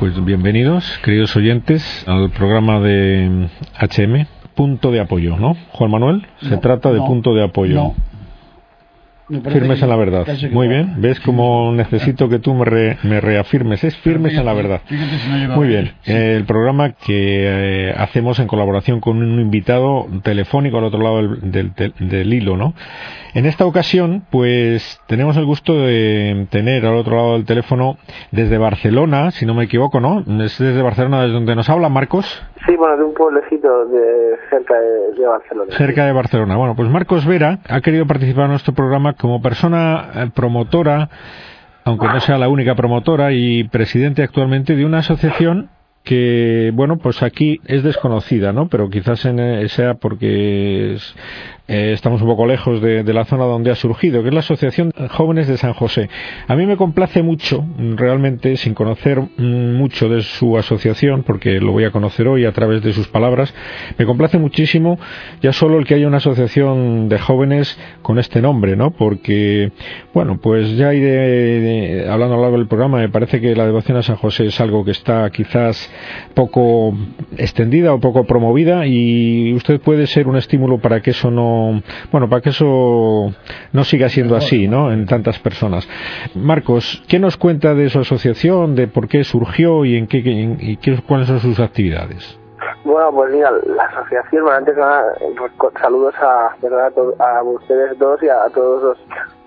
Pues bienvenidos, queridos oyentes, al programa de HM, Punto de Apoyo, ¿no? Juan Manuel, se trata de punto de apoyo. Firmes en la verdad. Muy bien. ¿Ves cómo necesito que tú me, reafirmes? Es firmes en la verdad. Muy bien. el programa que eh, hacemos en colaboración con un invitado telefónico al otro lado del, del hilo, ¿no? En esta ocasión, pues tenemos el gusto de tener al otro lado del teléfono desde Barcelona, si no me equivoco, ¿no? Es desde Barcelona desde donde nos habla Marcos. Sí, bueno, de un pueblecito de cerca de, Barcelona. Cerca de Barcelona. Bueno, pues Marcos Vera ha querido participar en nuestro programa como persona eh, promotora, aunque no sea la única promotora y presidente actualmente de una asociación que bueno pues aquí es desconocida no pero quizás en, eh, sea porque es, eh, estamos un poco lejos de, la zona donde ha surgido, que es la Asociación Jóvenes de San José. A mí me complace mucho, realmente, sin conocer mm, mucho de su asociación, porque lo voy a conocer hoy a través de sus palabras, me complace muchísimo ya solo el que haya una asociación de jóvenes con este nombre, ¿no? Porque, bueno, pues ya de, hablando a lo largo del programa, me parece que la devoción a San José es algo que está quizás poco extendida o poco promovida y usted puede ser un estímulo para que eso no bueno, para que eso no siga siendo así, ¿no? En tantas personas. Marcos, ¿qué nos cuenta de su asociación, de por qué surgió y en qué, y cuáles son sus actividades? Bueno, pues mira, la asociación, bueno, antes nada, pues, saludos a, ¿verdad? a ustedes dos y a todos los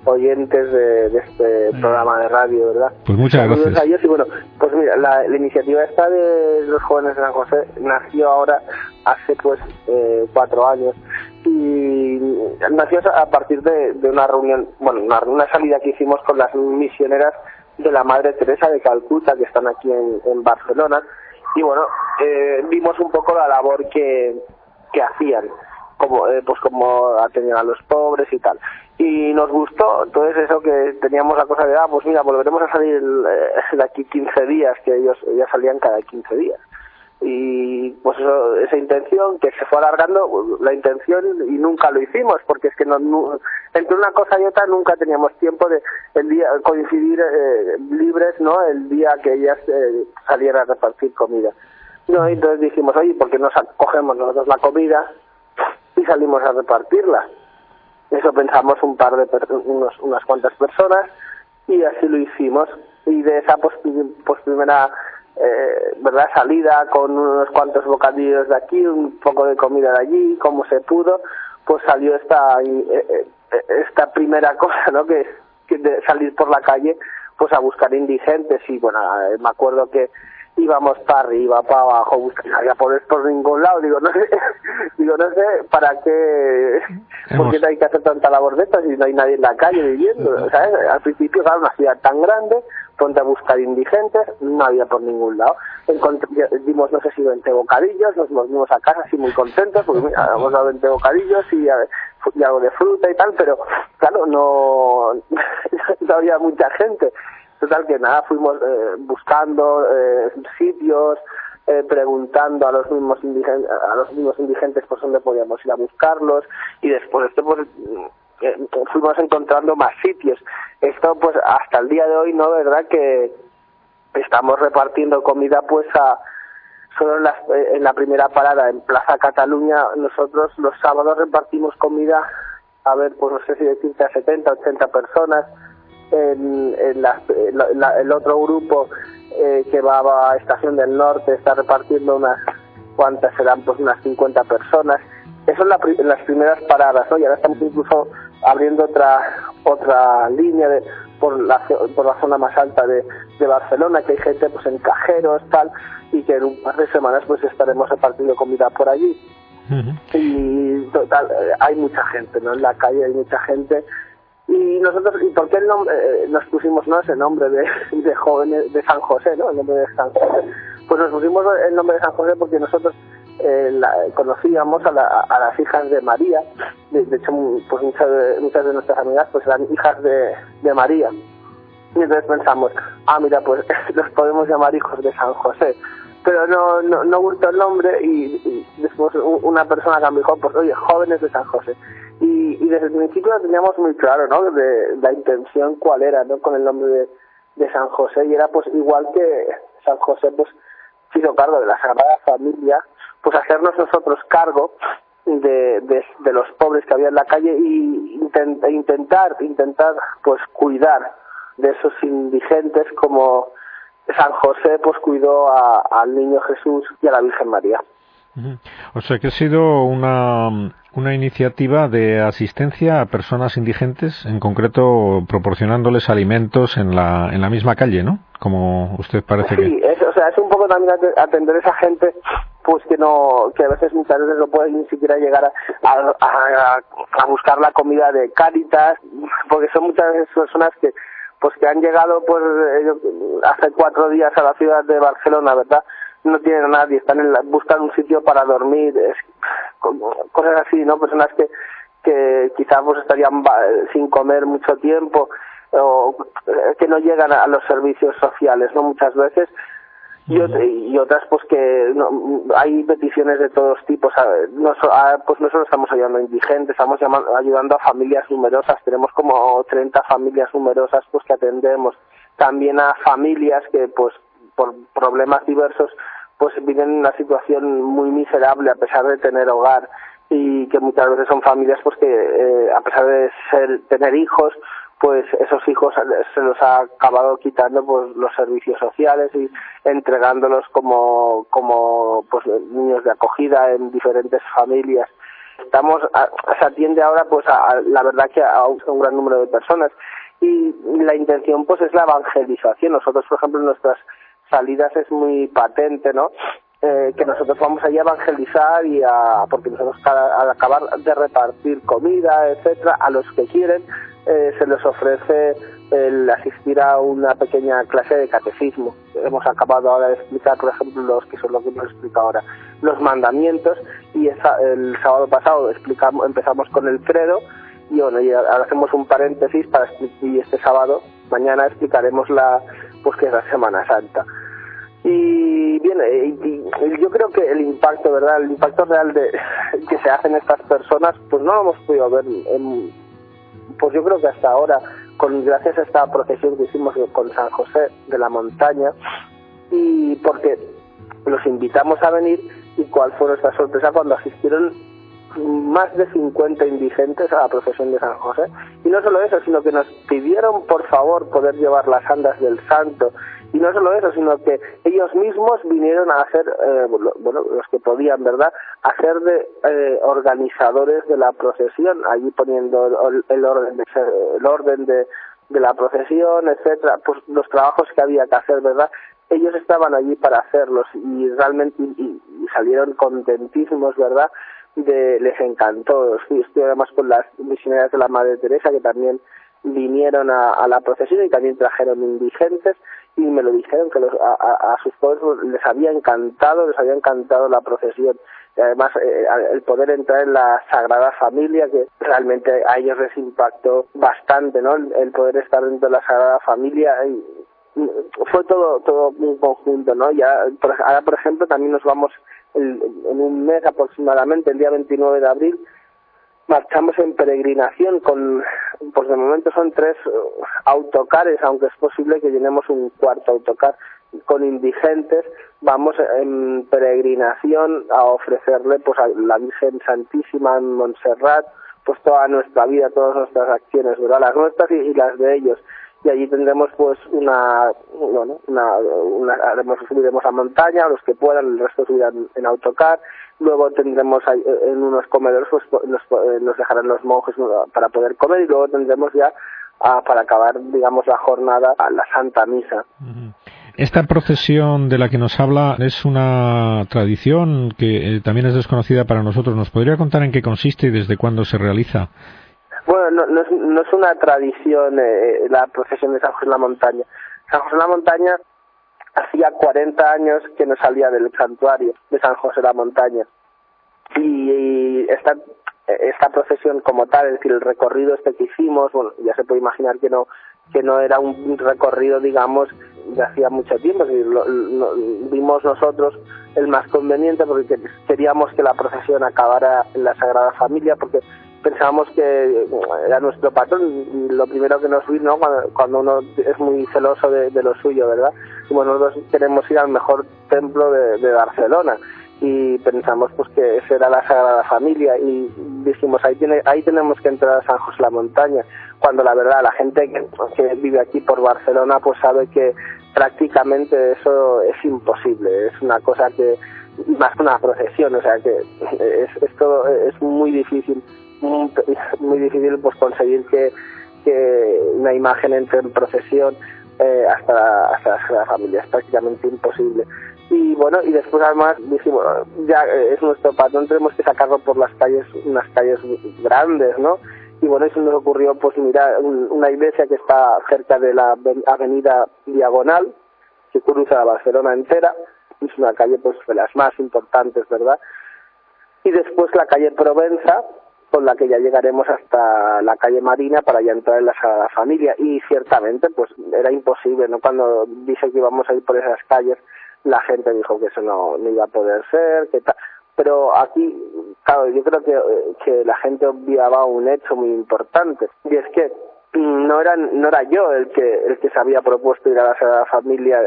oyentes de, este programa de radio, ¿verdad? Pues muchas gracias. A ellos y bueno, pues mira, la, iniciativa esta de los jóvenes de San José nació ahora hace pues eh, cuatro años y nació a partir de, una reunión, bueno, una, salida que hicimos con las misioneras de la Madre Teresa de Calcuta que están aquí en, Barcelona. Y bueno, eh, vimos un poco la labor que, que hacían como eh, pues como atendían a los pobres y tal. Y nos gustó entonces eso que teníamos la cosa de ah pues mira volveremos a salir eh, de aquí 15 días que ellos ya salían cada 15 días y pues eso, esa intención que se fue alargando la intención y nunca lo hicimos porque es que no, entre una cosa y otra nunca teníamos tiempo de el día coincidir eh, libres no el día que ellas eh, salieran a repartir comida. No entonces dijimos oye ¿por qué no cogemos nosotros la comida y salimos a repartirla eso pensamos un par de unos, unas cuantas personas y así lo hicimos. Y de esa pues, pues primera eh, verdad salida con unos cuantos bocadillos de aquí, un poco de comida de allí, como se pudo, pues salió esta eh, eh, esta primera cosa, ¿no? Que, que de salir por la calle pues a buscar indigentes y bueno, me acuerdo que íbamos para arriba, para abajo, buscando había por por ningún lado, digo, no sé, digo, no sé para qué, por qué hay que hacer tanta labor de si no hay nadie en la calle viviendo, ¿sabes? Al principio era una ciudad tan grande, ponte a buscar indigentes, no había por ningún lado. dimos, no sé si 20 bocadillos, nos volvimos a casa así muy contentos, porque mira, hemos dado 20 bocadillos y, y algo de fruta y tal, pero claro, no, no había mucha gente. Total que nada, fuimos eh, buscando eh, sitios, eh, preguntando a los mismos indigentes, a los mismos indigentes por dónde podíamos ir a buscarlos y después esto pues fuimos encontrando más sitios. Esto pues hasta el día de hoy, ¿no? ¿Verdad? Que estamos repartiendo comida pues a solo en la, en la primera parada en Plaza Cataluña nosotros los sábados repartimos comida a ver pues no sé si decirte a 70 80 personas en, el otro grupo eh, que va a Estación del Norte está repartiendo unas cuantas, serán pues unas 50 personas. Eso son las primeras paradas, ¿no? Y ahora estamos incluso abriendo otra otra línea de, por, la, por la zona más alta de, de Barcelona, que hay gente pues en cajeros, tal, y que en un par de semanas pues estaremos repartiendo comida por allí. Y total, eh, hay mucha gente, ¿no? En la calle hay mucha gente y nosotros y por qué el nombre eh, nos pusimos no ese nombre de, de jóvenes de San José no el nombre de San José. Pues nos pusimos el nombre de San José porque nosotros eh, conocíamos a, a, las hijas de María. De, hecho pues muchas de, muchas de nuestras amigas pues eran hijas de, de María. Y entonces pensamos ah mira pues los podemos llamar hijos de San José pero no, no, no gustó el nombre y, después una persona que me dijo, pues oye, jóvenes de San José. Y, desde el principio lo teníamos muy claro, ¿no? De la intención cuál era, ¿no? Con el nombre de, San José y era pues igual que San José pues se hizo cargo de la Sagrada Familia, pues hacernos nosotros cargo de, de, los pobres que había en la calle y intentar, intentar pues cuidar de esos indigentes como San José pues cuidó al niño Jesús y a la Virgen María. O sea que ha sido una, una iniciativa de asistencia a personas indigentes, en concreto proporcionándoles alimentos en la, en la misma calle, ¿no? Como usted parece que. Sí, es, o sea, es un poco también atender a esa gente pues que no que a veces muchas veces no pueden ni siquiera llegar a, a, a, buscar la comida de Cáritas porque son muchas veces personas que pues que han llegado pues hace cuatro días a la ciudad de Barcelona verdad no tienen a nadie, están en buscan un sitio para dormir, es, cosas así, ¿no? Personas que, que quizás pues estarían sin comer mucho tiempo o que no llegan a los servicios sociales, ¿no? Muchas veces y, y otras pues que no, hay peticiones de todos tipos no, pues nosotros estamos ayudando a indigentes estamos ayudando a familias numerosas tenemos como 30 familias numerosas pues que atendemos también a familias que pues por problemas diversos pues viven en una situación muy miserable a pesar de tener hogar y que muchas veces son familias pues que eh, a pesar de ser tener hijos pues esos hijos se los ha acabado quitando pues los servicios sociales y entregándolos como como pues niños de acogida en diferentes familias. Estamos se atiende ahora pues a, la verdad que a un gran número de personas y la intención pues es la evangelización. Nosotros por ejemplo nuestras salidas es muy patente, ¿no? Eh, que nosotros vamos allí a evangelizar y a, porque nosotros al acabar de repartir comida, etcétera, a los que quieren eh, se les ofrece el asistir a una pequeña clase de catecismo. Hemos acabado ahora de explicar, por ejemplo, los que son lo que hemos explicado ahora, los mandamientos y el sábado pasado explicamos, empezamos con el credo y bueno, y ahora hacemos un paréntesis para y este sábado, mañana explicaremos la pues que es la Semana Santa. Y bien, y, yo creo que el impacto, ¿verdad? El impacto real de que se hacen estas personas, pues no lo hemos podido ver, en, pues yo creo que hasta ahora, con gracias a esta procesión que hicimos con San José de la Montaña, y porque los invitamos a venir, y cuál fue nuestra sorpresa cuando asistieron más de 50 indigentes a la procesión de San José. Y no solo eso, sino que nos pidieron por favor poder llevar las andas del santo. Y no solo eso, sino que ellos mismos vinieron a hacer, eh, bueno, los que podían, ¿verdad?, hacer de eh, organizadores de la procesión, allí poniendo el, orden, de, el orden de, de la procesión, etcétera, pues los trabajos que había que hacer, ¿verdad? Ellos estaban allí para hacerlos y realmente y salieron contentísimos, ¿verdad? De, les encantó. Estoy, además con las misioneras de la Madre Teresa que también vinieron a, la procesión y también trajeron indigentes y me lo dijeron que a, sus pueblos les había encantado, les había encantado la procesión. Además eh, el poder entrar en la Sagrada Familia que realmente a ellos les impactó bastante, ¿no? El, poder estar dentro de la Sagrada Familia fue todo todo un conjunto, ¿no? Ya ahora por ejemplo también nos vamos en un mes aproximadamente, el día 29 de abril, marchamos en peregrinación con, pues de momento son tres eh, autocares, aunque es posible que llenemos un cuarto autocar con indigentes, vamos en peregrinación a ofrecerle pues a la Virgen Santísima en Montserrat, pues toda nuestra vida, todas nuestras acciones, ¿verdad? Las nuestras y las de ellos y allí tendremos pues una, bueno, una, una haremos, subiremos a montaña, los que puedan, el resto subirán en autocar, luego tendremos en unos comedores pues nos, nos dejarán los monjes para poder comer y luego tendremos ya para acabar digamos la jornada a la Santa Misa. Esta procesión de la que nos habla es una tradición que eh, también es desconocida para nosotros. ¿Nos podría contar en qué consiste y desde cuándo se realiza? Bueno, no, no, es, no es una tradición eh, la procesión de San José en la Montaña. San José en la Montaña hacía 40 años que no salía del santuario de San José en la Montaña. Y, esta, esta procesión como tal, es decir, el recorrido este que hicimos, bueno, ya se puede imaginar que no que no era un recorrido, digamos, de hacía mucho tiempo, lo, vimos nosotros el más conveniente porque queríamos que la procesión acabara en la Sagrada Familia, porque pensábamos que era nuestro patrón y lo primero que nos vino cuando, uno es muy celoso de, lo suyo, ¿verdad? y bueno, nosotros queremos ir al mejor templo de, Barcelona y pensamos pues que esa era la Sagrada Familia y dijimos ahí tiene, ahí tenemos que entrar a San José la Montaña cuando la verdad la gente que, que vive aquí por Barcelona pues sabe que prácticamente eso es imposible es una cosa que más una procesión o sea que es, es todo es muy difícil muy, muy difícil pues conseguir que, que una imagen entre en procesión eh, hasta, hasta la familia, es prácticamente imposible. Y bueno, y después además dijimos, ya es nuestro patrón, tenemos que sacarlo por las calles, unas calles grandes, ¿no? Y bueno, eso nos ocurrió, pues mira, una iglesia que está cerca de la avenida Diagonal, que cruza la Barcelona entera, es una calle pues de las más importantes, ¿verdad? Y después la calle Provenza, con la que ya llegaremos hasta la calle Marina para ya entrar en la Sagrada Familia y ciertamente pues era imposible, ¿no? Cuando dije que íbamos a ir por esas calles, la gente dijo que eso no, no iba a poder ser, que tal. Pero aquí, claro, yo creo que, que la gente obviaba un hecho muy importante y es que no era no era yo el que el que se había propuesto ir a la Sagrada Familia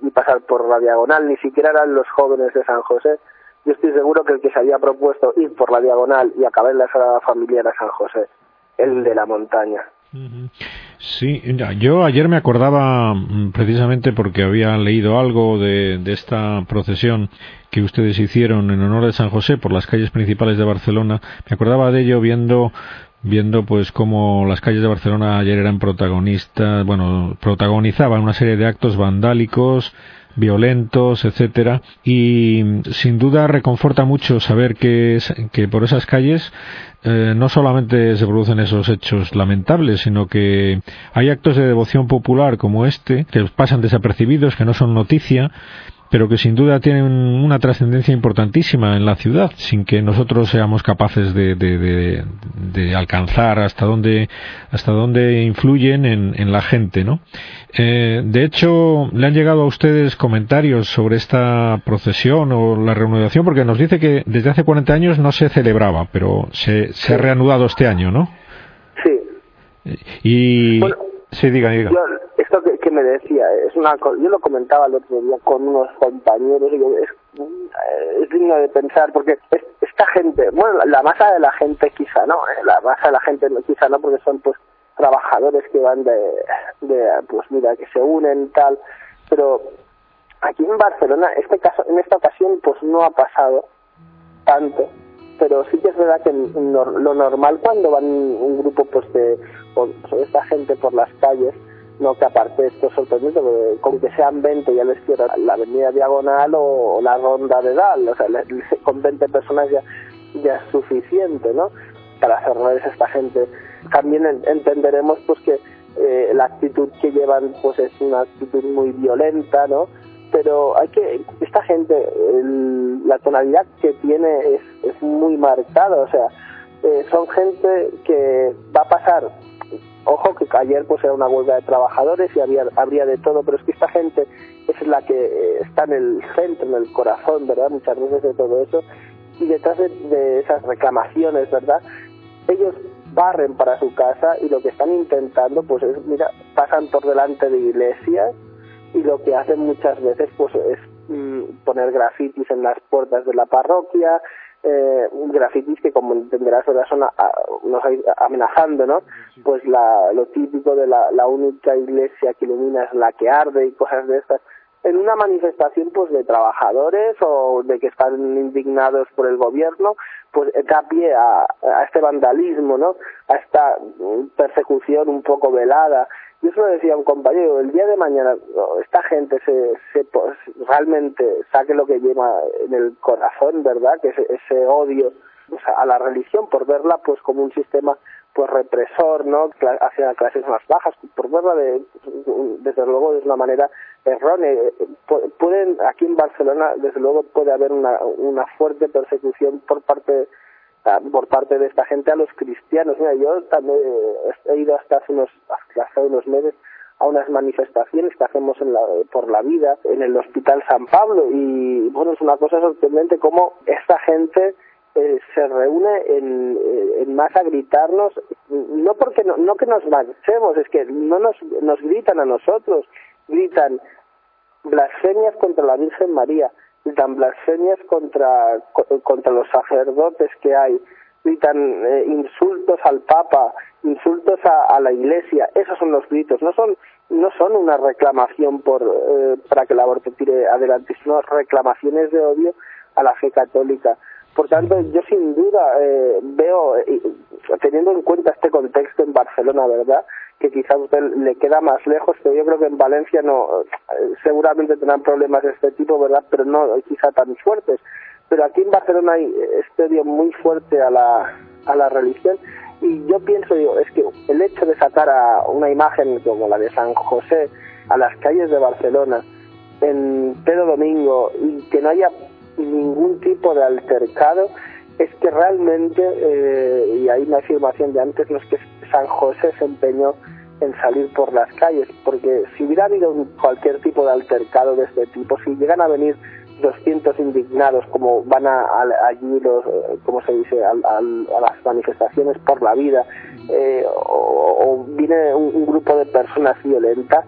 y pasar por la diagonal, ni siquiera eran los jóvenes de San José, yo estoy seguro que el que se había propuesto ir por la diagonal y acabar en la Sagrada Familia era San José, el de la montaña. Sí, yo ayer me acordaba mm, precisamente porque había leído algo de, de, esta procesión que ustedes hicieron en honor de San José por las calles principales de Barcelona. Me acordaba de ello viendo viendo pues cómo las calles de Barcelona ayer eran protagonistas, bueno, protagonizaban una serie de actos vandálicos, violentos, etcétera, y sin duda reconforta mucho saber que, que por esas calles eh, no solamente se producen esos hechos lamentables, sino que hay actos de devoción popular como este que pasan desapercibidos, que no son noticia pero que sin duda tienen una trascendencia importantísima en la ciudad, sin que nosotros seamos capaces de, de, alcanzar hasta dónde, hasta dónde influyen en, en la gente, ¿no? Eh, de hecho, le han llegado a ustedes comentarios sobre esta procesión o la reanudación, porque nos dice que desde hace 40 años no se celebraba, pero se, se ha reanudado este año, ¿no? Sí. Y... sí, diga, diga. Esto que, me decía, es una yo lo comentaba el otro día con unos compañeros y es, eh, es digno de pensar porque esta gente, bueno, la masa de la gente quizá no, eh, la masa de la gente quizá no porque son pues trabajadores que van de, de pues mira, que se unen tal, pero aquí en Barcelona, este caso, en esta ocasión pues no ha pasado tanto pero sí que es verdad que lo normal cuando van un grupo pues de con esta gente por las calles no que aparte esto con que sean 20 ya les quiero la avenida diagonal o, la ronda de Dal o sea con 20 personas ya ya es suficiente no para a esta gente. También entenderemos pues que eh, la actitud que llevan pues es una actitud muy violenta no pero hay que esta gente la tonalidad que tiene es, es muy marcada o sea eh, son gente que va a pasar Ojo que ayer pues era una huelga de trabajadores y había, habría de todo, pero es que esta gente es la que eh, está en el centro, en el corazón, ¿verdad? Muchas veces de todo eso. Y detrás de, esas reclamaciones, ¿verdad? Ellos barren para su casa y lo que están intentando pues es, mira, pasan por delante de iglesias y lo que hacen muchas veces pues es mm, poner grafitis en las puertas de la parroquia, eh, grafitis que como entenderás ahora son nos amenazando no pues la, lo típico de la, la única iglesia que ilumina es la que arde y cosas de estas. En una manifestación pues de trabajadores o de que están indignados por el gobierno pues da pie a, a este vandalismo no a esta persecución un poco velada yo se lo decía a un compañero, el día de mañana esta gente se, se pues, realmente saque lo que lleva en el corazón, ¿verdad? Que ese, ese odio a la religión por verla pues como un sistema pues represor, ¿no? hacia clases más bajas, por verla de, desde luego de una manera errónea. Pueden, aquí en Barcelona, desde luego puede haber una, una fuerte persecución por parte por parte de esta gente a los cristianos. Mira, yo también he ido hasta hace unos, hasta unos meses a unas manifestaciones que hacemos en la, por la vida en el Hospital San Pablo y bueno, es una cosa sorprendente cómo esta gente eh, se reúne en, eh, en masa a gritarnos, no porque no, no que nos marchemos, es que no nos, nos gritan a nosotros, gritan blasfemias contra la Virgen María, gritan blasfemias contra, contra los sacerdotes que hay, gritan eh, insultos al Papa, insultos a, la Iglesia, esos son los gritos, no son no son una reclamación por eh, para que el aborto tire adelante, sino reclamaciones de odio a la fe católica. Por tanto, yo sin duda eh, veo, teniendo en cuenta este contexto en Barcelona, ¿verdad? Que quizás usted le queda más lejos, pero yo creo que en Valencia no, seguramente tendrán problemas de este tipo, ¿verdad? Pero no quizá tan fuertes. Pero aquí en Barcelona hay este odio muy fuerte a la, a la religión y yo pienso, digo, es que el hecho de sacar a una imagen como la de San José a las calles de Barcelona en Pedro Domingo y que no haya ningún tipo de altercado, es que realmente, eh, y hay una afirmación de antes, no es que San José se empeñó en salir por las calles, porque si hubiera habido cualquier tipo de altercado de este tipo, si llegan a venir 200 indignados como van a, allí los eh, como se dice a, las manifestaciones por la vida eh, o, viene un, grupo de personas violentas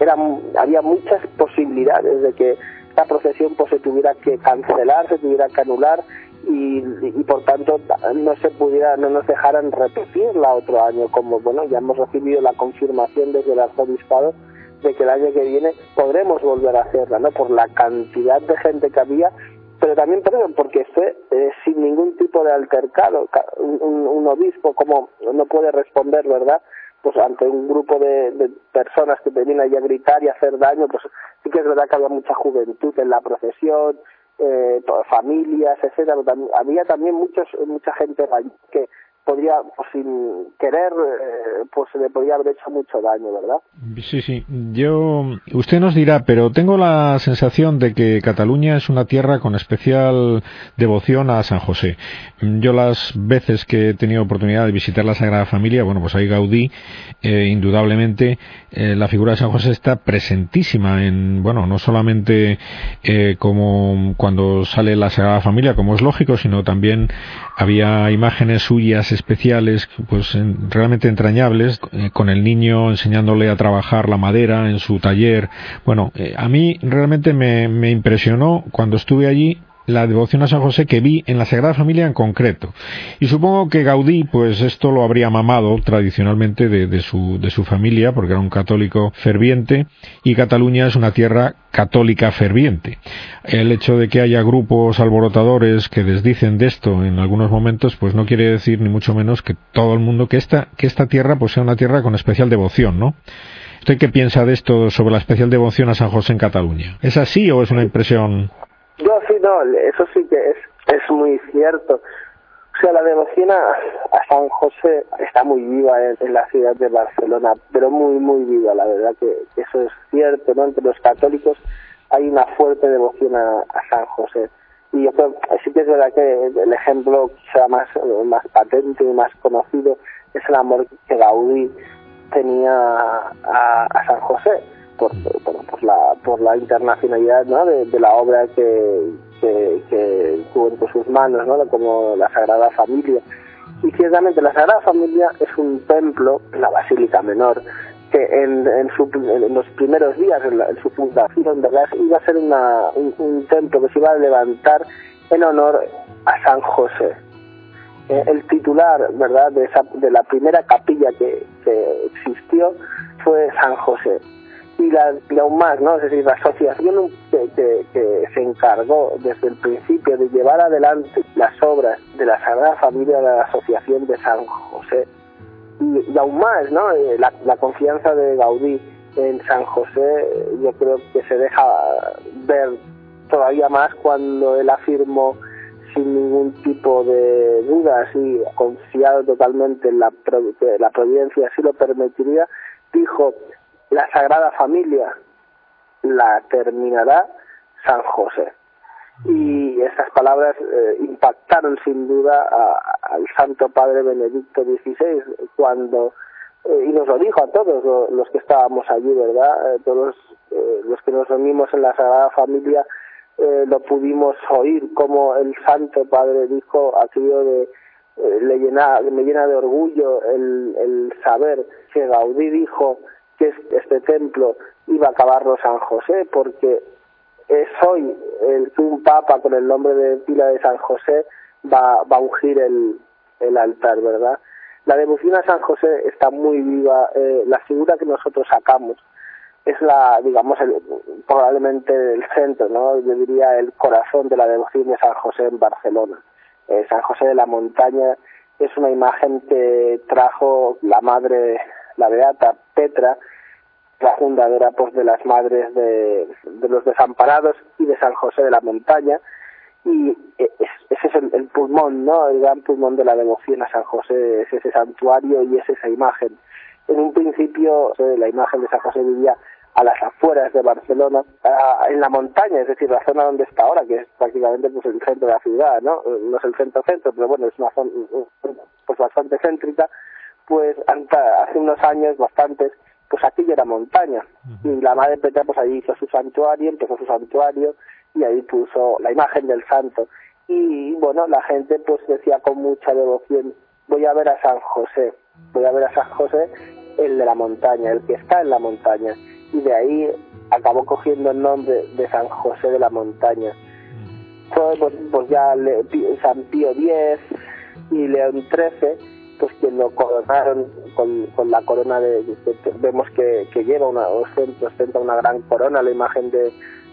era, había muchas posibilidades de que esta procesión pues se tuviera que cancelar se tuviera que anular y, y por tanto no se pudiera no nos dejaran repetirla otro año como bueno ya hemos recibido la confirmación desde el arzobispado de que el año que viene podremos volver a hacerla, ¿no? Por la cantidad de gente que había, pero también porque fue eh, sin ningún tipo de altercado. Un, obispo como no puede responder, ¿verdad? Pues ante un grupo de, personas que venían allí a gritar y a hacer daño, pues sí que es verdad que había mucha juventud en la procesión, eh, familias, etcétera. Había también muchos, mucha gente que podría, pues, sin querer, eh, pues se le podría haber hecho mucho daño, ¿verdad? Sí, sí. Yo, usted nos dirá, pero tengo la sensación de que Cataluña es una tierra con especial devoción a San José. Yo las veces que he tenido oportunidad de visitar la Sagrada Familia, bueno, pues ahí Gaudí, eh, indudablemente, eh, la figura de San José está presentísima en, bueno, no solamente como cuando sale la Sagrada Familia, como es lógico, sino también había imágenes suyas especiales, pues realmente entrañables, eh, con el niño enseñándole a trabajar la madera en su taller. Bueno, eh, a mí realmente me, me impresionó cuando estuve allí la devoción a San José que vi en la Sagrada Familia en concreto. Y supongo que Gaudí, pues esto lo habría mamado tradicionalmente de, su, de su familia, porque era un católico ferviente, y Cataluña es una tierra católica ferviente. El hecho de que haya grupos alborotadores que desdicen de esto en algunos momentos, pues no quiere decir ni mucho menos que todo el mundo, que esta, que esta tierra pues sea una tierra con especial devoción, ¿no? ¿Usted qué piensa de esto sobre la especial devoción a San José en Cataluña? ¿Es así o es una impresión no, eso sí que es, es muy cierto. O sea, la devoción a, San José está muy viva en, la ciudad de Barcelona, pero muy, muy viva, la verdad que, eso es cierto, ¿no? Entre los católicos hay una fuerte devoción a, San José. Y yo creo, sí que es verdad que el ejemplo quizá más, más patente y más conocido es el amor que Gaudí tenía a San José por, por, la, por la internacionalidad ¿no? de, la obra que, que, tuvo entre sus manos, ¿no? como la Sagrada Familia. Y ciertamente la Sagrada Familia es un templo, la Basílica Menor, que en, en, su, en los primeros días, en, su fundación, ¿verdad? iba a ser una, un, templo que se iba a levantar en honor a San José. Eh, el titular, ¿verdad?, de, esa, de la primera capilla que, que existió fue San José más, ¿no? Es decir, la asociación que, que, se encargó desde el principio de llevar adelante las obras de la Sagrada Familia de la Asociación de San José y, aún más, ¿no? Eh, la, la, confianza de Gaudí en San José yo creo que se deja ver todavía más cuando él afirmó sin ningún tipo de dudas y confiado totalmente en la, la providencia así lo permitiría, dijo la Sagrada Familia la terminará San José. Y estas palabras eh, impactaron sin duda al Santo Padre Benedicto XVI cuando, eh, y nos lo dijo a todos los, que estábamos allí, ¿verdad? Eh, todos los que nos reunimos en la Sagrada Familia lo pudimos oír como el Santo Padre dijo aquello de le llena, me llena de orgullo el, el saber que Gaudí dijo que este templo iba a acabarlo San José, porque es hoy el un papa con el nombre de pila de San José va, va a ungir el, el altar, ¿verdad? La devoción a San José está muy viva, eh, la figura que nosotros sacamos es la, digamos, el, probablemente el centro, ¿no? Yo diría el corazón de la devoción de San José en Barcelona. Eh, San José de la Montaña es una imagen que trajo la madre, la beata Petra, la fundadora pues de las madres de, los desamparados y de San José de la Montaña, y e, ese es el, pulmón, ¿no? El gran pulmón de la devoción a San José, es ese santuario y es esa imagen. En un principio, la imagen de San José vivía a las afueras de Barcelona, en la montaña, es decir, la zona donde está ahora, que es prácticamente pues el centro de la ciudad, ¿no? No es el centro-centro, pero bueno, es una zona pues bastante céntrica, pues hace unos años, bastantes, pues aquí era montaña. Y la Madre Petra pues ahí hizo su santuario, empezó su santuario, y ahí puso la imagen del santo. Y bueno, la gente pues decía con mucha devoción, voy a ver a San José, voy a ver a San José, el de la montaña, el que está en la montaña. Y de ahí acabó cogiendo el nombre de San José de la montaña. Fue pues, pues ya San Pío X y León XIII, pues quien lo coronaron con, con la corona de, vemos que, que lleva una ostenta, ostenta una gran corona la imagen de,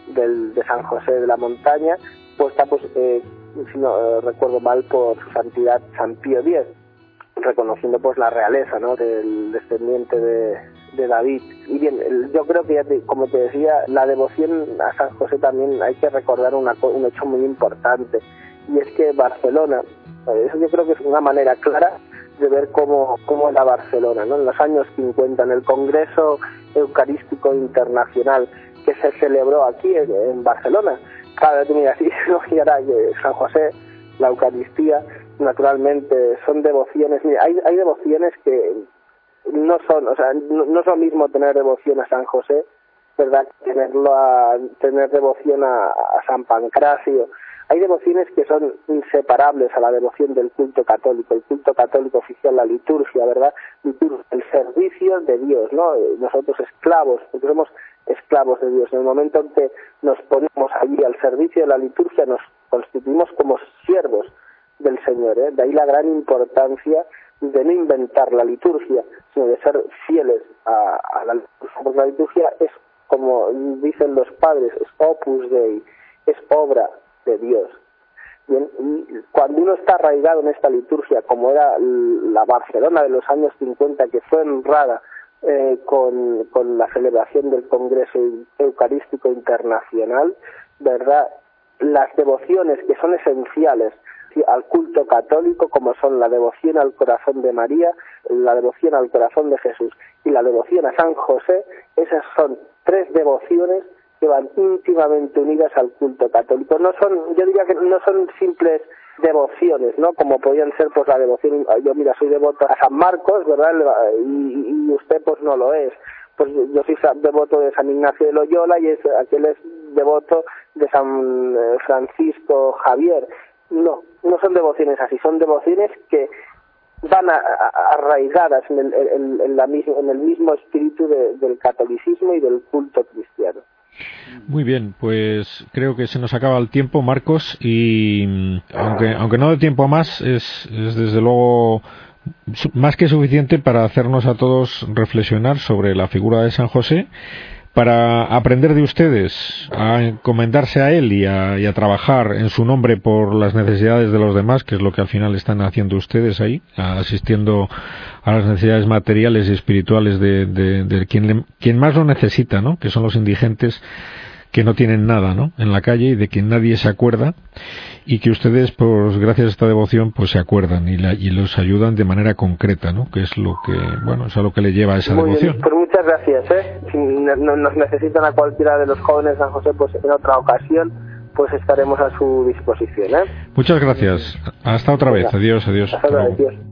del, de San José de la Montaña, puesta, pues, eh, si no eh, recuerdo mal, por su santidad San Pío X, reconociendo pues la realeza ¿no? del descendiente de, de David. Y bien, yo creo que, ya como te decía, la devoción a San José también hay que recordar una, un hecho muy importante, y es que Barcelona, eh, eso yo creo que es una manera clara de ver cómo, cómo era Barcelona, ¿no? En los años 50, en el Congreso Eucarístico Internacional, que se celebró aquí en, Barcelona. Claro, tú miras, y ahora San José, la Eucaristía, naturalmente son devociones. Mira, hay, hay devociones que no son, o sea, no, es lo mismo tener devoción a San José, ¿verdad? Tenerlo a, tener devoción a, a San Pancracio, hay devociones que son inseparables a la devoción del culto católico, el culto católico oficial, la liturgia, ¿verdad? El servicio de Dios, ¿no? Nosotros esclavos, nosotros somos esclavos de Dios. En el momento en que nos ponemos allí al servicio de la liturgia, nos constituimos como siervos del Señor. ¿eh? De ahí la gran importancia de no inventar la liturgia, sino de ser fieles a, la liturgia. Porque la liturgia es, como dicen los padres, es opus dei, es obra de Dios. Bien, cuando uno está arraigado en esta liturgia, como era la Barcelona de los años 50, que fue honrada eh, con, con la celebración del Congreso Eucarístico Internacional, ¿verdad? Las devociones que son esenciales al culto católico, como son la devoción al corazón de María, la devoción al corazón de Jesús y la devoción a San José, esas son tres devociones que van íntimamente unidas al culto católico. No son, yo diría que no son simples devociones, ¿no? Como podían ser pues la devoción, yo mira, soy devoto a San Marcos, ¿verdad? Y, usted pues no lo es. Pues yo soy devoto de San Ignacio de Loyola y es, aquel es devoto de San eh, Francisco Javier. No, no son devociones así, son devociones que van arraigadas en el, en, la en el mismo espíritu del catolicismo y del culto cristiano. Muy bien, pues creo que se nos acaba el tiempo, Marcos, y mm, aunque, aunque no de tiempo a más, es, es desde luego más que suficiente para hacernos a todos reflexionar sobre la figura de San José para aprender de ustedes, a encomendarse a Él y a, trabajar en su nombre por las necesidades de los demás, que es lo que al final están haciendo ustedes ahí, asistiendo a las necesidades materiales y espirituales de, de, quien, quien más lo necesita, ¿no? que son los indigentes que no tienen nada ¿no? en la calle y de quien nadie se acuerda y que ustedes, pues gracias a esta devoción, pues se acuerdan y, la, y los ayudan de manera concreta, ¿no? Que es lo que, bueno, es a lo que le lleva a esa devoción. pues muchas gracias, ¿eh? Si nos necesitan a cualquiera de los jóvenes San José, pues en otra ocasión, pues estaremos a su disposición, ¿eh? Muchas gracias. Hasta otra vez. Adiós, adiós. Hasta adiós.